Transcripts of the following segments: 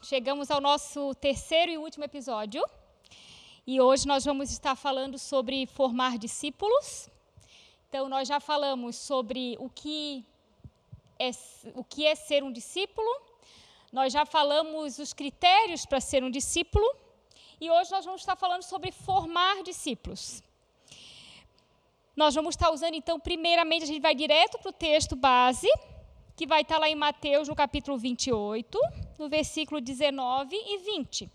chegamos ao nosso terceiro e último episódio. E hoje nós vamos estar falando sobre formar discípulos. Então, nós já falamos sobre o que é, o que é ser um discípulo, nós já falamos os critérios para ser um discípulo, e hoje nós vamos estar falando sobre formar discípulos. Nós vamos estar usando, então, primeiramente, a gente vai direto para o texto base, que vai estar lá em Mateus, no capítulo 28, no versículo 19 e 20.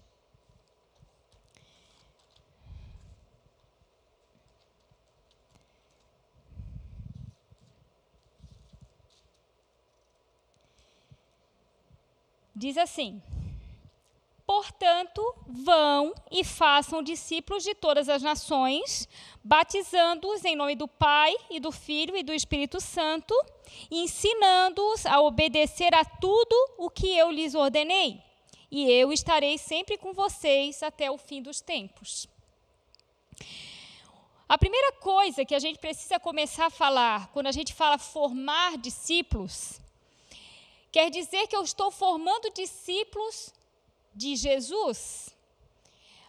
Diz assim: Portanto, vão e façam discípulos de todas as nações, batizando-os em nome do Pai e do Filho e do Espírito Santo, ensinando-os a obedecer a tudo o que eu lhes ordenei. E eu estarei sempre com vocês até o fim dos tempos. A primeira coisa que a gente precisa começar a falar quando a gente fala formar discípulos Quer dizer que eu estou formando discípulos de Jesus?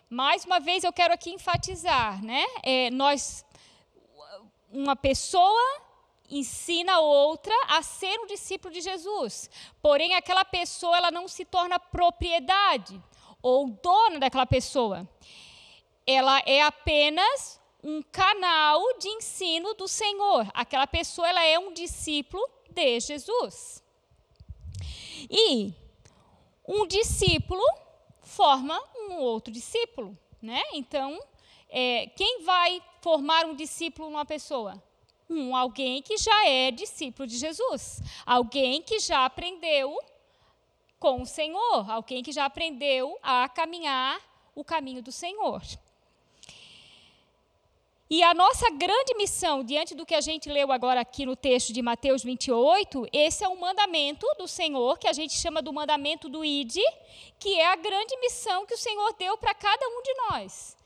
Mais uma vez eu quero aqui enfatizar, né? É, nós, uma pessoa ensina outra a ser um discípulo de Jesus. Porém, aquela pessoa ela não se torna propriedade ou dona daquela pessoa. Ela é apenas um canal de ensino do Senhor. Aquela pessoa ela é um discípulo de Jesus. E um discípulo forma um outro discípulo, né? Então, é, quem vai formar um discípulo numa pessoa? Um alguém que já é discípulo de Jesus, alguém que já aprendeu com o Senhor, alguém que já aprendeu a caminhar o caminho do Senhor. E a nossa grande missão, diante do que a gente leu agora aqui no texto de Mateus 28, esse é um mandamento do Senhor, que a gente chama do mandamento do ID, que é a grande missão que o Senhor deu para cada um de nós.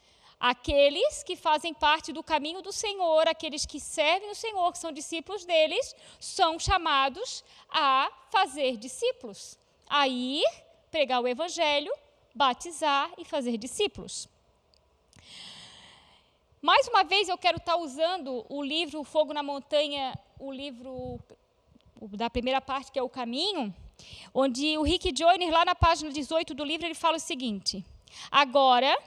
Aqueles que fazem parte do caminho do Senhor, aqueles que servem o Senhor, que são discípulos deles, são chamados a fazer discípulos, a ir pregar o Evangelho, batizar e fazer discípulos. Mais uma vez eu quero estar usando o livro Fogo na Montanha, o livro da primeira parte, que é o Caminho, onde o Rick Joyner, lá na página 18 do livro, ele fala o seguinte: Agora,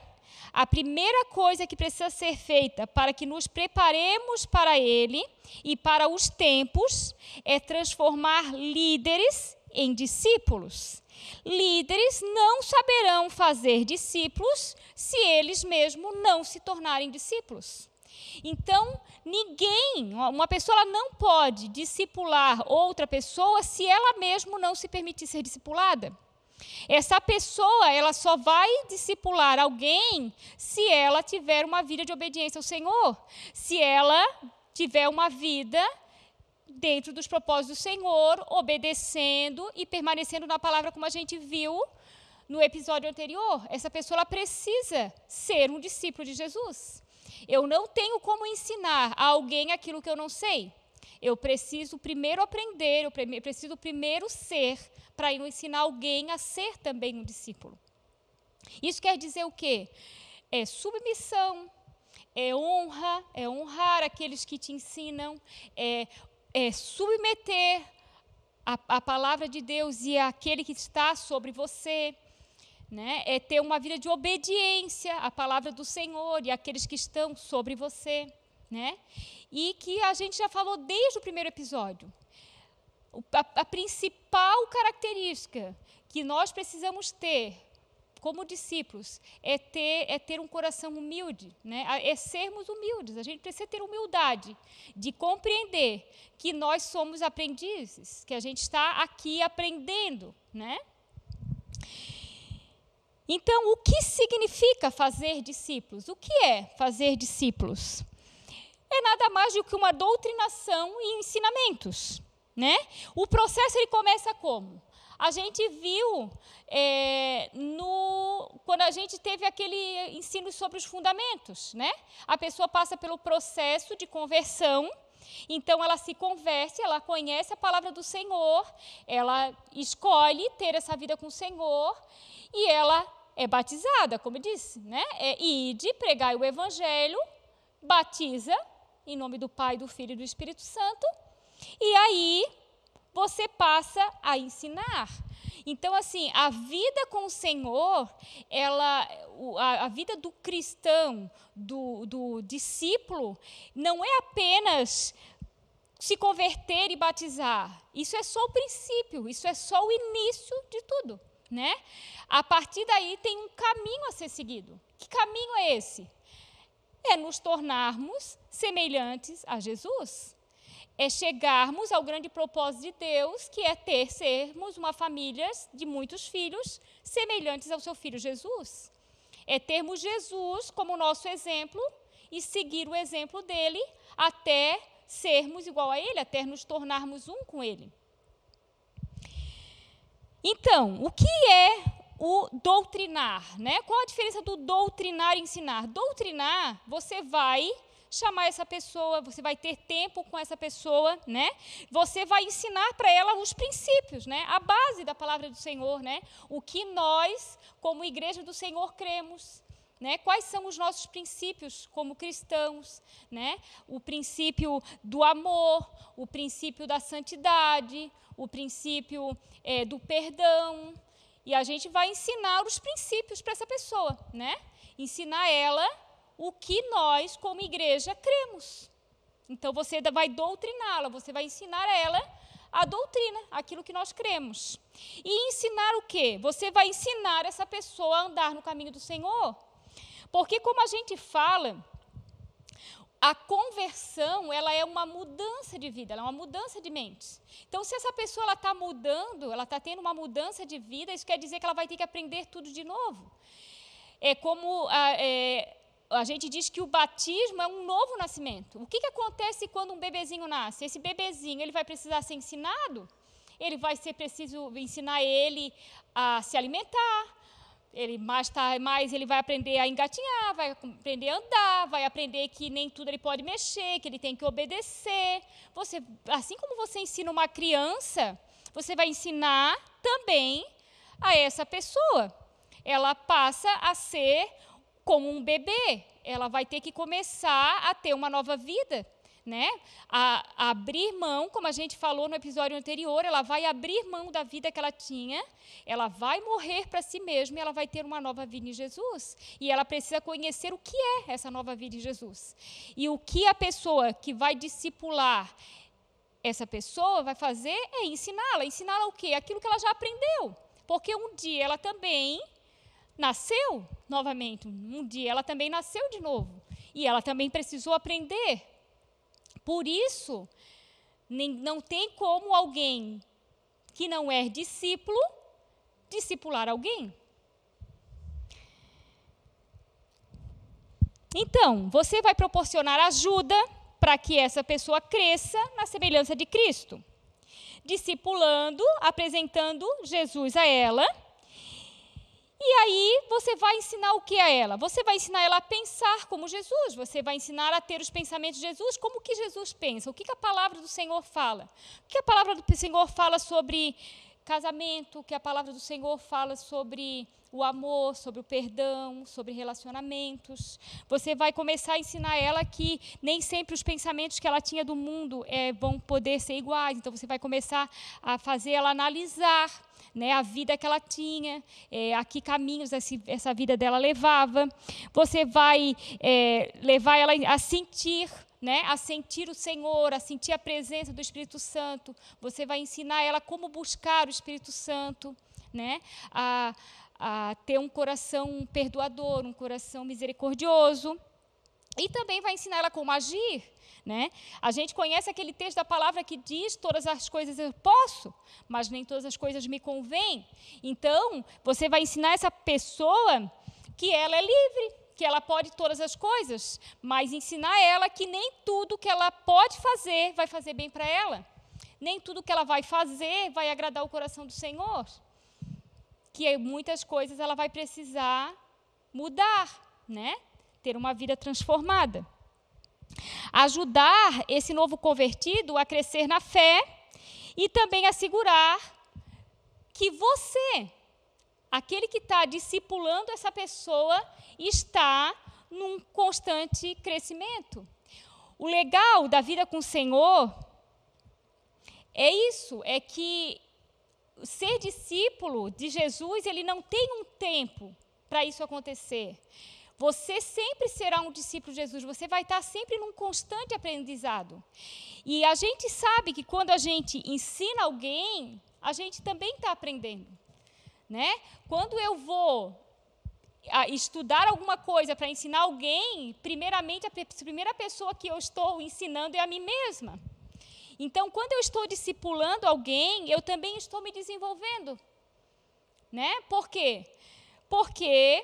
a primeira coisa que precisa ser feita para que nos preparemos para ele e para os tempos é transformar líderes em discípulos. Líderes não saberão fazer discípulos se eles mesmos não se tornarem discípulos. Então, ninguém, uma pessoa não pode discipular outra pessoa se ela mesma não se permitir ser discipulada. Essa pessoa, ela só vai discipular alguém se ela tiver uma vida de obediência ao Senhor, se ela tiver uma vida dentro dos propósitos do Senhor, obedecendo e permanecendo na palavra, como a gente viu no episódio anterior. Essa pessoa precisa ser um discípulo de Jesus. Eu não tenho como ensinar a alguém aquilo que eu não sei. Eu preciso primeiro aprender, eu preciso primeiro ser, para ensinar alguém a ser também um discípulo. Isso quer dizer o quê? É submissão, é honra, é honrar aqueles que te ensinam, é é, submeter a, a palavra de Deus e aquele que está sobre você. Né? É ter uma vida de obediência à palavra do Senhor e àqueles que estão sobre você. Né? E que a gente já falou desde o primeiro episódio. A, a principal característica que nós precisamos ter como discípulos, é ter, é ter um coração humilde, né? é sermos humildes. A gente precisa ter humildade de compreender que nós somos aprendizes, que a gente está aqui aprendendo. Né? Então, o que significa fazer discípulos? O que é fazer discípulos? É nada mais do que uma doutrinação e ensinamentos. Né? O processo ele começa como? A gente viu é, no, quando a gente teve aquele ensino sobre os fundamentos, né? A pessoa passa pelo processo de conversão Então ela se converte, ela conhece a palavra do Senhor, ela escolhe ter essa vida com o Senhor e ela é batizada, como disse, né? É ide, pregai o evangelho, batiza em nome do Pai, do Filho e do Espírito Santo, e aí você passa a ensinar. Então, assim, a vida com o Senhor, ela, a, a vida do cristão, do, do discípulo, não é apenas se converter e batizar. Isso é só o princípio, isso é só o início de tudo. Né? A partir daí tem um caminho a ser seguido. Que caminho é esse? É nos tornarmos semelhantes a Jesus é chegarmos ao grande propósito de Deus, que é ter, sermos uma família de muitos filhos semelhantes ao seu filho Jesus. É termos Jesus como nosso exemplo e seguir o exemplo dele até sermos igual a ele, até nos tornarmos um com ele. Então, o que é o doutrinar? Né? Qual a diferença do doutrinar e ensinar? Doutrinar, você vai chamar essa pessoa, você vai ter tempo com essa pessoa, né? Você vai ensinar para ela os princípios, né? A base da palavra do Senhor, né? O que nós, como igreja do Senhor, cremos. Né? Quais são os nossos princípios como cristãos? Né? O princípio do amor, o princípio da santidade, o princípio é, do perdão. E a gente vai ensinar os princípios para essa pessoa, né? Ensinar ela o que nós, como igreja, cremos. Então você vai doutriná-la, você vai ensinar a ela a doutrina, aquilo que nós cremos. E ensinar o quê? Você vai ensinar essa pessoa a andar no caminho do Senhor. Porque como a gente fala, a conversão ela é uma mudança de vida, ela é uma mudança de mente. Então, se essa pessoa está mudando, ela está tendo uma mudança de vida, isso quer dizer que ela vai ter que aprender tudo de novo. É como a, é, a gente diz que o batismo é um novo nascimento. O que, que acontece quando um bebezinho nasce? Esse bebezinho ele vai precisar ser ensinado, ele vai ser preciso ensinar ele a se alimentar, ele mais tá, mais ele vai aprender a engatinhar, vai aprender a andar, vai aprender que nem tudo ele pode mexer, que ele tem que obedecer. Você, assim como você ensina uma criança, você vai ensinar também a essa pessoa. Ela passa a ser como um bebê, ela vai ter que começar a ter uma nova vida, né? A, a, abrir mão, como a gente falou no episódio anterior, ela vai abrir mão da vida que ela tinha, ela vai morrer para si mesma e ela vai ter uma nova vida em Jesus. E ela precisa conhecer o que é essa nova vida em Jesus. E o que a pessoa que vai discipular essa pessoa vai fazer é ensiná-la. Ensiná-la o quê? Aquilo que ela já aprendeu. Porque um dia ela também nasceu novamente. Um dia ela também nasceu de novo. E ela também precisou aprender. Por isso, nem, não tem como alguém que não é discípulo discipular alguém. Então, você vai proporcionar ajuda para que essa pessoa cresça na semelhança de Cristo, discipulando, apresentando Jesus a ela e aí você vai ensinar o que a ela? Você vai ensinar ela a pensar como Jesus, você vai ensinar a ter os pensamentos de Jesus, como que Jesus pensa, o que, que a palavra do Senhor fala. O que a palavra do Senhor fala sobre casamento, o que a palavra do Senhor fala sobre o amor, sobre o perdão, sobre relacionamentos. Você vai começar a ensinar ela que nem sempre os pensamentos que ela tinha do mundo é, vão poder ser iguais. Então você vai começar a fazer ela analisar né, a vida que ela tinha, é, a que caminhos esse, essa vida dela levava. Você vai é, levar ela a sentir, né, a sentir o Senhor, a sentir a presença do Espírito Santo. Você vai ensinar ela como buscar o Espírito Santo, né, a, a ter um coração perdoador, um coração misericordioso. E também vai ensinar ela como agir. Né? A gente conhece aquele texto da palavra que diz: todas as coisas eu posso, mas nem todas as coisas me convêm. Então, você vai ensinar essa pessoa que ela é livre, que ela pode todas as coisas, mas ensinar ela que nem tudo que ela pode fazer vai fazer bem para ela. Nem tudo que ela vai fazer vai agradar o coração do Senhor. Que muitas coisas ela vai precisar mudar, né? Ter uma vida transformada. ajudar esse novo convertido a crescer na fé e também assegurar que você, aquele que está discipulando essa pessoa, está num constante crescimento. O legal da vida com o Senhor é isso, é que ser discípulo de Jesus, ele não tem um tempo para isso acontecer. Você sempre será um discípulo de Jesus, você vai estar sempre num constante aprendizado. E a gente sabe que quando a gente ensina alguém, a gente também está aprendendo. Né? Quando eu vou estudar alguma coisa para ensinar alguém, primeiramente, a primeira pessoa que eu estou ensinando é a mim mesma. Então, quando eu estou discipulando alguém, eu também estou me desenvolvendo. Né? Por quê? Porque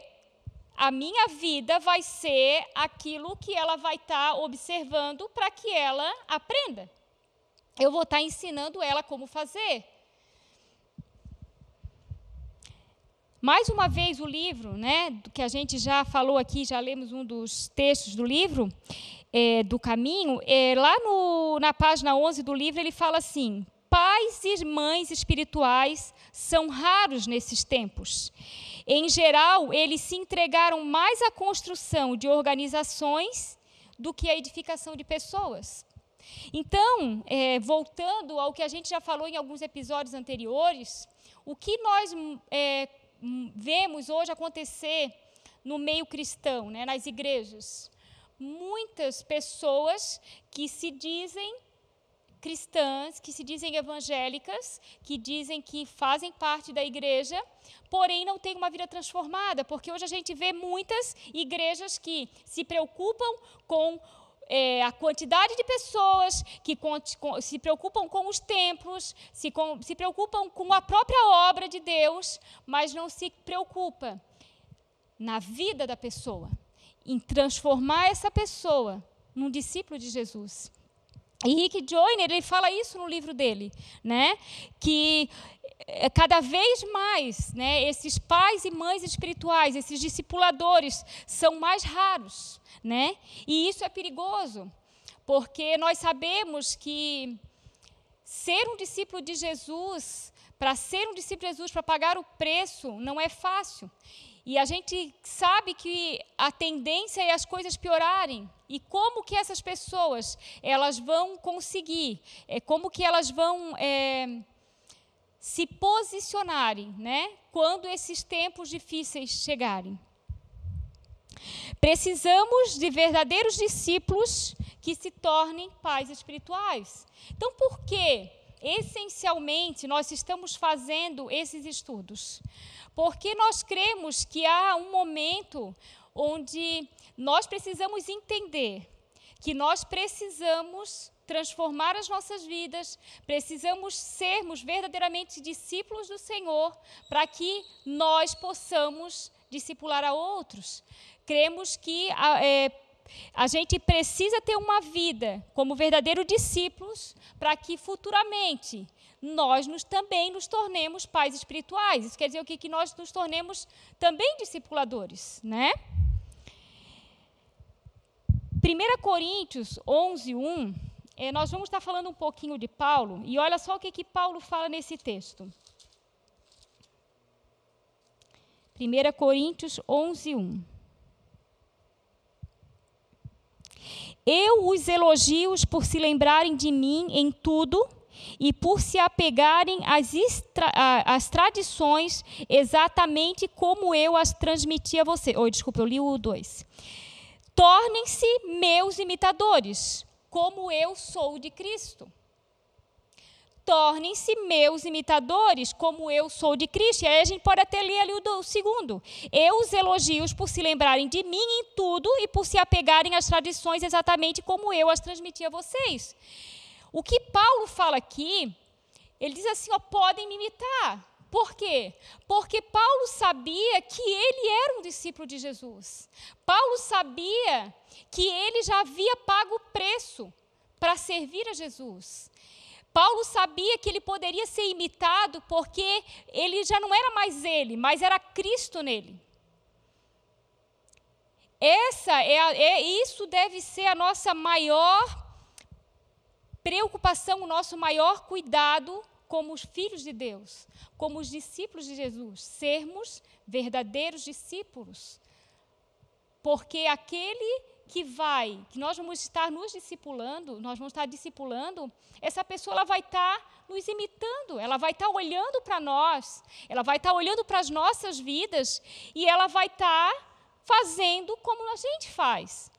a minha vida vai ser aquilo que ela vai estar tá observando para que ela aprenda. Eu vou estar tá ensinando ela como fazer. Mais uma vez o livro, né, que a gente já falou aqui, já lemos um dos textos do livro, é, do caminho, é, lá no, na página 11 do livro ele fala assim, pais e mães espirituais são raros nesses tempos. Em geral, eles se entregaram mais à construção de organizações do que à edificação de pessoas. Então, é, voltando ao que a gente já falou em alguns episódios anteriores, o que nós é, vemos hoje acontecer no meio cristão, né, nas igrejas? Muitas pessoas que se dizem cristãs, que se dizem evangélicas, que dizem que fazem parte da igreja, porém não têm uma vida transformada, porque hoje a gente vê muitas igrejas que se preocupam com é, a quantidade de pessoas que se preocupam com os templos, se, com, se preocupam com a própria obra de Deus, mas não se preocupa na vida da pessoa, em transformar essa pessoa num discípulo de Jesus. E Rick Joyner, ele fala isso no livro dele, né? Que eh, cada vez mais, né, esses pais e mães espirituais, esses discipuladores são mais raros, né? E isso é perigoso, porque nós sabemos que ser um discípulo de Jesus, para ser um discípulo de Jesus, para pagar o preço, não é fácil. E a gente sabe que a tendência é as coisas piorarem. E como que essas pessoas elas vão conseguir? É, como que elas vão é, se posicionarem, né? Quando esses tempos difíceis chegarem? Precisamos de verdadeiros discípulos que se tornem pais espirituais. Então, por que, essencialmente, nós estamos fazendo esses estudos? Porque nós cremos que há um momento onde nós precisamos entender que nós precisamos transformar as nossas vidas, precisamos sermos verdadeiramente discípulos do Senhor para que nós possamos discipular a outros. Cremos que é, a gente precisa ter uma vida como verdadeiros discípulos para que futuramente nós nos, também nos tornemos pais espirituais. Isso quer dizer o que? Que nós nos tornemos também discipuladores, né? 1 Coríntios 11, 1, é, nós vamos estar falando um pouquinho de Paulo, e olha só o que, que Paulo fala nesse texto. 1 Coríntios 11, 1. Eu os elogio por se lembrarem de mim em tudo e por se apegarem às, extra, às tradições exatamente como eu as transmiti a você. Oh, desculpa, eu li o 2. Tornem-se meus imitadores, como eu sou de Cristo. Tornem-se meus imitadores, como eu sou de Cristo. E aí a gente pode até ler ali o, do, o segundo. Eu os elogio por se lembrarem de mim em tudo e por se apegarem às tradições exatamente como eu as transmiti a vocês. O que Paulo fala aqui, ele diz assim: ó, podem me imitar. Por quê? Porque Paulo sabia que ele era um discípulo de Jesus. Paulo sabia que ele já havia pago o preço para servir a Jesus. Paulo sabia que ele poderia ser imitado porque ele já não era mais ele, mas era Cristo nele. essa é, a, é isso deve ser a nossa maior preocupação, o nosso maior cuidado como os filhos de Deus, como os discípulos de Jesus, sermos verdadeiros discípulos. Porque aquele que vai, que nós vamos estar nos discipulando, nós vamos estar discipulando, essa pessoa ela vai estar nos imitando, ela vai estar olhando para nós, ela vai estar olhando para as nossas vidas e ela vai estar fazendo como a gente faz.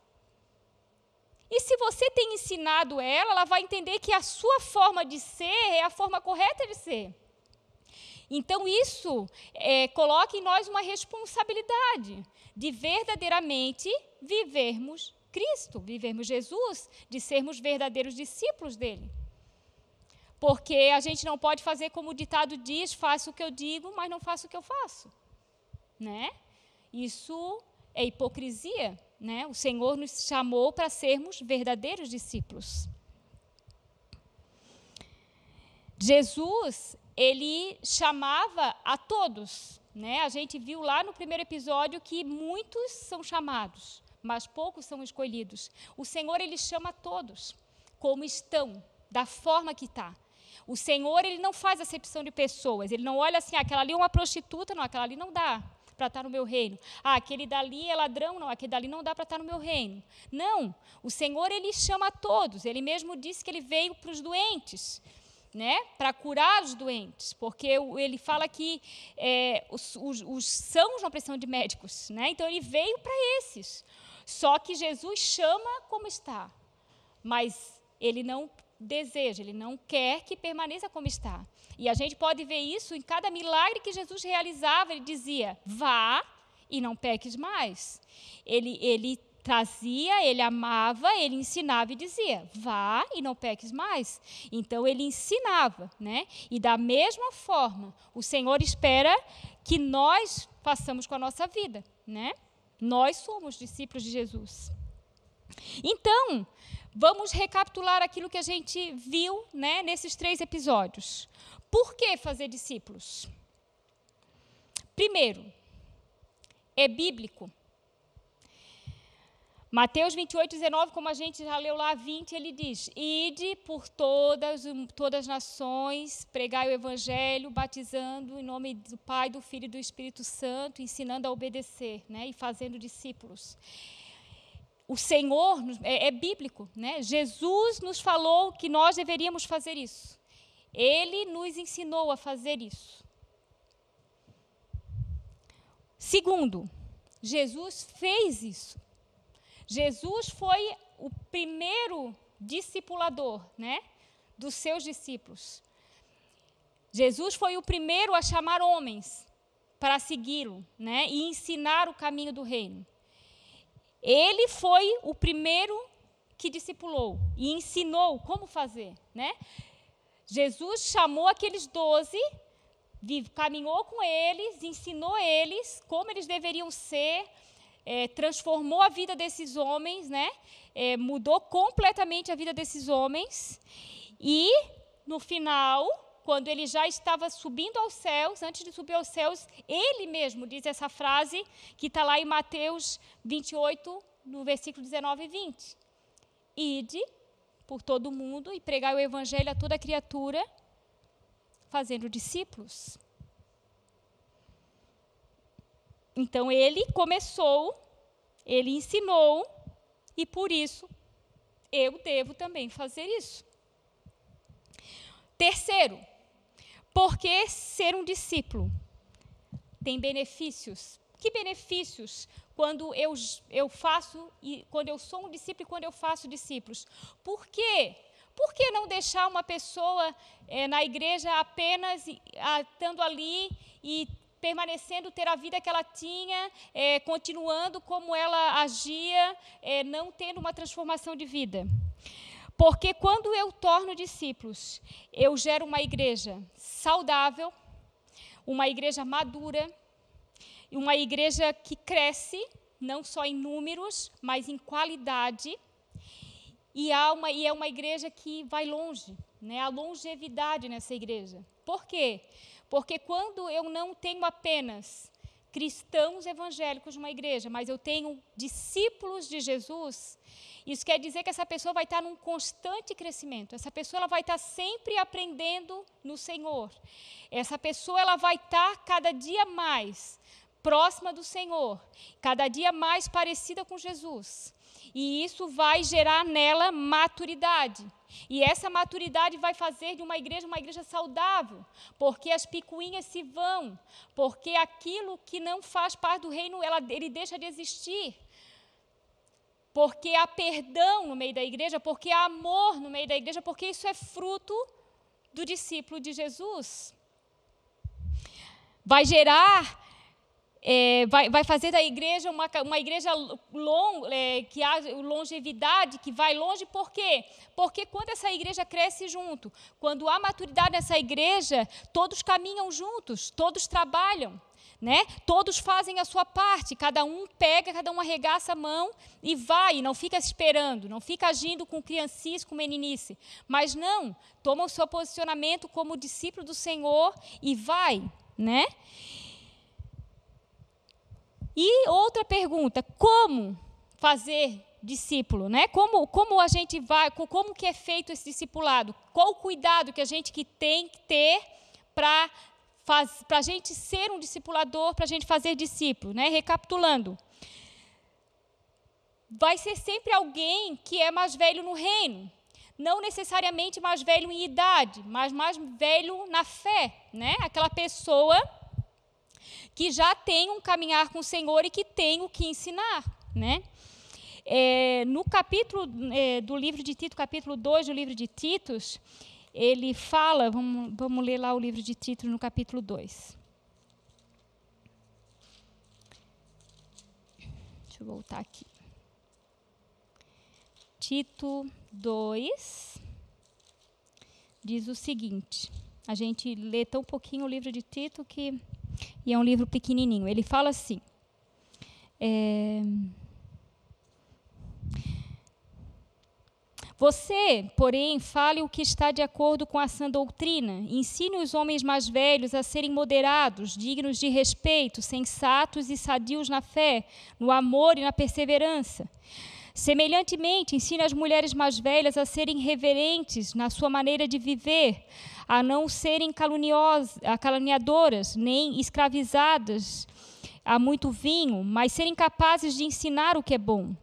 E se você tem ensinado ela, ela vai entender que a sua forma de ser é a forma correta de ser. Então, isso é, coloca em nós uma responsabilidade de verdadeiramente vivermos Cristo, vivermos Jesus, de sermos verdadeiros discípulos dele. Porque a gente não pode fazer como o ditado diz: faço o que eu digo, mas não faço o que eu faço. Né? Isso é hipocrisia. Né? O Senhor nos chamou para sermos verdadeiros discípulos. Jesus, ele chamava a todos. Né? A gente viu lá no primeiro episódio que muitos são chamados, mas poucos são escolhidos. O Senhor, ele chama todos, como estão, da forma que está. O Senhor, ele não faz acepção de pessoas. Ele não olha assim, ah, aquela ali é uma prostituta, não, aquela ali não dá para estar no meu reino. Ah, aquele dali é ladrão, não, aquele dali não dá para estar no meu reino. Não, o Senhor ele chama todos. Ele mesmo disse que ele veio para os doentes, né, para curar os doentes, porque ele fala que é, os, os, os sãos não precisam de médicos, né? Então ele veio para esses. Só que Jesus chama como está, mas ele não deseja, ele não quer que permaneça como está. E a gente pode ver isso em cada milagre que Jesus realizava. Ele dizia: vá e não peques mais. Ele, ele trazia, ele amava, ele ensinava e dizia: vá e não peques mais. Então ele ensinava, né? E da mesma forma, o Senhor espera que nós façamos com a nossa vida, né? Nós somos discípulos de Jesus. Então, vamos recapitular aquilo que a gente viu, né, nesses três episódios. Por que fazer discípulos? Primeiro, é bíblico. Mateus 28, 19, como a gente já leu lá 20, ele diz: Ide por todas, todas as nações, pregai o evangelho, batizando em nome do Pai, do Filho e do Espírito Santo, ensinando a obedecer né, e fazendo discípulos. O Senhor é, é bíblico, né? Jesus nos falou que nós deveríamos fazer isso. Ele nos ensinou a fazer isso. Segundo, Jesus fez isso. Jesus foi o primeiro discipulador, né, dos seus discípulos. Jesus foi o primeiro a chamar homens para segui-lo, né, e ensinar o caminho do reino. Ele foi o primeiro que discipulou e ensinou como fazer, né? Jesus chamou aqueles doze, caminhou com eles, ensinou eles como eles deveriam ser, é, transformou a vida desses homens, né? É, mudou completamente a vida desses homens. E, no final, quando ele já estava subindo aos céus, antes de subir aos céus, ele mesmo diz essa frase que está lá em Mateus 28, no versículo 19 e 20. Ide por todo o mundo e pregai o evangelho a toda criatura, fazendo discípulos. Então ele começou, ele ensinou, e por isso eu devo também fazer isso. Terceiro, porque ser um discípulo tem benefícios. Que benefícios quando eu, eu faço, e quando eu sou um discípulo e quando eu faço discípulos. Por quê? Por que não deixar uma pessoa é, na igreja apenas estando ali e permanecendo, ter a vida que ela tinha, é, continuando como ela agia, é, não tendo uma transformação de vida? Porque quando eu torno discípulos, eu gero uma igreja saudável, uma igreja madura, uma igreja que cresce, não só em números, mas em qualidade. E, há uma, e é uma igreja que vai longe, né? há longevidade nessa igreja. Por quê? Porque quando eu não tenho apenas cristãos evangélicos numa igreja, mas eu tenho discípulos de Jesus, isso quer dizer que essa pessoa vai estar num constante crescimento. Essa pessoa ela vai estar sempre aprendendo no Senhor. Essa pessoa ela vai estar cada dia mais próxima do Senhor, cada dia mais parecida com Jesus. E isso vai gerar nela maturidade. E essa maturidade vai fazer de uma igreja uma igreja saudável, porque as picuinhas se vão, porque aquilo que não faz parte do reino, ela, ele deixa de existir. Porque há perdão no meio da igreja, porque há amor no meio da igreja, porque isso é fruto do discípulo de Jesus. Vai gerar é, vai, vai, fazer da igreja uma, uma igreja long, é, que há longevidade, que vai longe, por quê? Porque quando essa igreja cresce junto, quando há maturidade nessa igreja, todos caminham juntos, todos trabalham. Né? Todos fazem a sua parte, cada um pega, cada um arregaça a mão e vai, não fica esperando, não fica agindo com criancice, com meninice, mas não, toma o seu posicionamento como discípulo do Senhor e vai, né? E outra pergunta, como fazer discípulo, né? Como, como a gente vai, como que é feito esse discipulado? Qual o cuidado que a gente que tem que ter para para a gente ser um discipulador, para a gente fazer discípulo, né? Recapitulando, vai ser sempre alguém que é mais velho no reino, não necessariamente mais velho em idade, mas mais velho na fé, né? Aquela pessoa que já tem um caminhar com o Senhor e que tem o que ensinar, né? É, no capítulo é, do livro de Tito, capítulo 2 do livro de Titos, ele fala, vamos, vamos ler lá o livro de Tito no capítulo 2. Deixa eu voltar aqui. Tito 2 diz o seguinte: a gente lê tão pouquinho o livro de Tito que e é um livro pequenininho. Ele fala assim: é, Você, porém, fale o que está de acordo com a sã doutrina. Ensine os homens mais velhos a serem moderados, dignos de respeito, sensatos e sadios na fé, no amor e na perseverança. Semelhantemente, ensine as mulheres mais velhas a serem reverentes na sua maneira de viver, a não serem caluniadoras, nem escravizadas a muito vinho, mas serem capazes de ensinar o que é bom.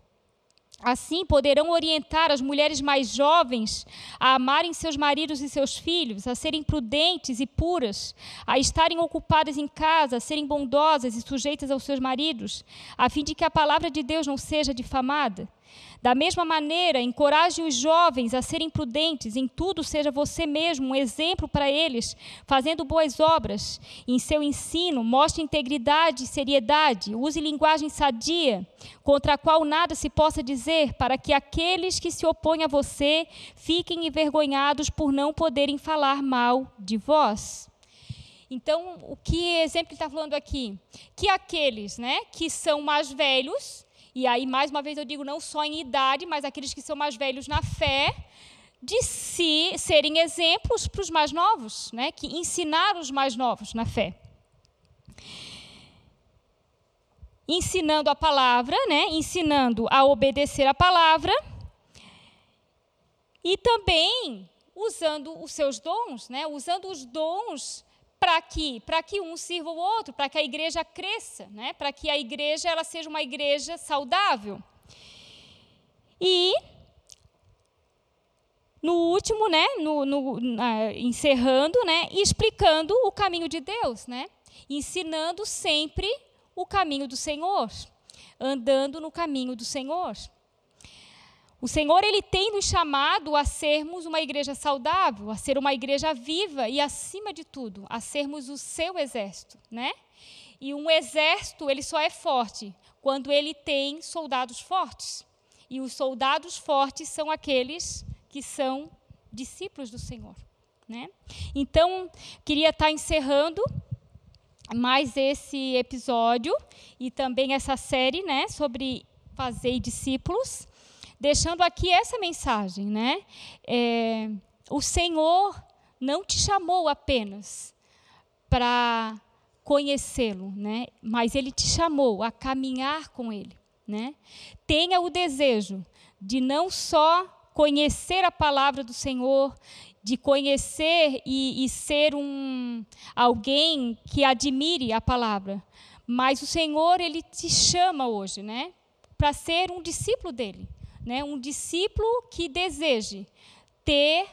Assim, poderão orientar as mulheres mais jovens a amarem seus maridos e seus filhos, a serem prudentes e puras, a estarem ocupadas em casa, a serem bondosas e sujeitas aos seus maridos, a fim de que a palavra de Deus não seja difamada. Da mesma maneira, encoraje os jovens a serem prudentes, em tudo seja você mesmo um exemplo para eles, fazendo boas obras. Em seu ensino, mostre integridade e seriedade, use linguagem sadia, contra a qual nada se possa dizer, para que aqueles que se opõem a você fiquem envergonhados por não poderem falar mal de vós. Então, o que exemplo está falando aqui? Que aqueles né, que são mais velhos, e aí, mais uma vez, eu digo não só em idade, mas aqueles que são mais velhos na fé, de si serem exemplos para os mais novos, né? que ensinar os mais novos na fé. Ensinando a palavra, né? ensinando a obedecer a palavra, e também usando os seus dons, né? usando os dons para que para que um sirva o outro, para que a igreja cresça, né? Para que a igreja ela seja uma igreja saudável. E no último, né, no, no encerrando, né, explicando o caminho de Deus, né? Ensinando sempre o caminho do Senhor, andando no caminho do Senhor. O Senhor ele tem nos chamado a sermos uma igreja saudável, a ser uma igreja viva e acima de tudo, a sermos o seu exército, né? E um exército, ele só é forte quando ele tem soldados fortes. E os soldados fortes são aqueles que são discípulos do Senhor, né? Então, queria estar encerrando mais esse episódio e também essa série, né, sobre fazer discípulos deixando aqui essa mensagem, né? É, o Senhor não te chamou apenas para conhecê-lo, né? Mas ele te chamou a caminhar com ele, né? Tenha o desejo de não só conhecer a palavra do Senhor, de conhecer e, e ser um alguém que admire a palavra, mas o Senhor ele te chama hoje, né? Para ser um discípulo dele, né? Um discípulo que deseje ter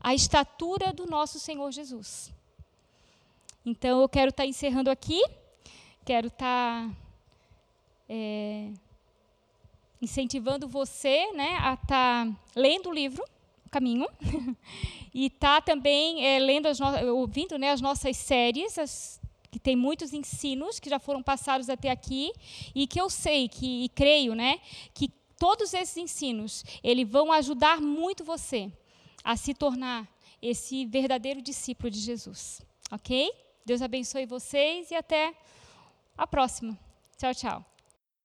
a estatura do nosso Senhor Jesus. Então, eu quero estar tá encerrando aqui, quero estar tá, é, incentivando você né, a estar tá lendo o livro, o Caminho, e estar também é, lendo as ouvindo né, as nossas séries, as, que tem muitos ensinos que já foram passados até aqui, e que eu sei que, e creio né, que todos esses ensinos eles vão ajudar muito você a se tornar esse verdadeiro discípulo de Jesus. Ok? Deus abençoe vocês e até a próxima. Tchau, tchau.